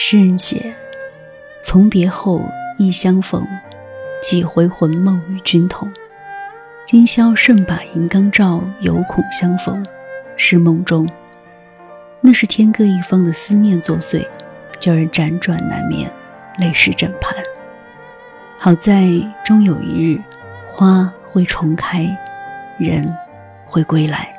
诗人写从别后忆相逢几回魂梦与君同。今宵剩把银缸照犹恐相逢是梦中那是天各一方的思念作祟叫人辗转难眠泪湿枕畔。好在终有一日花会重开人会归来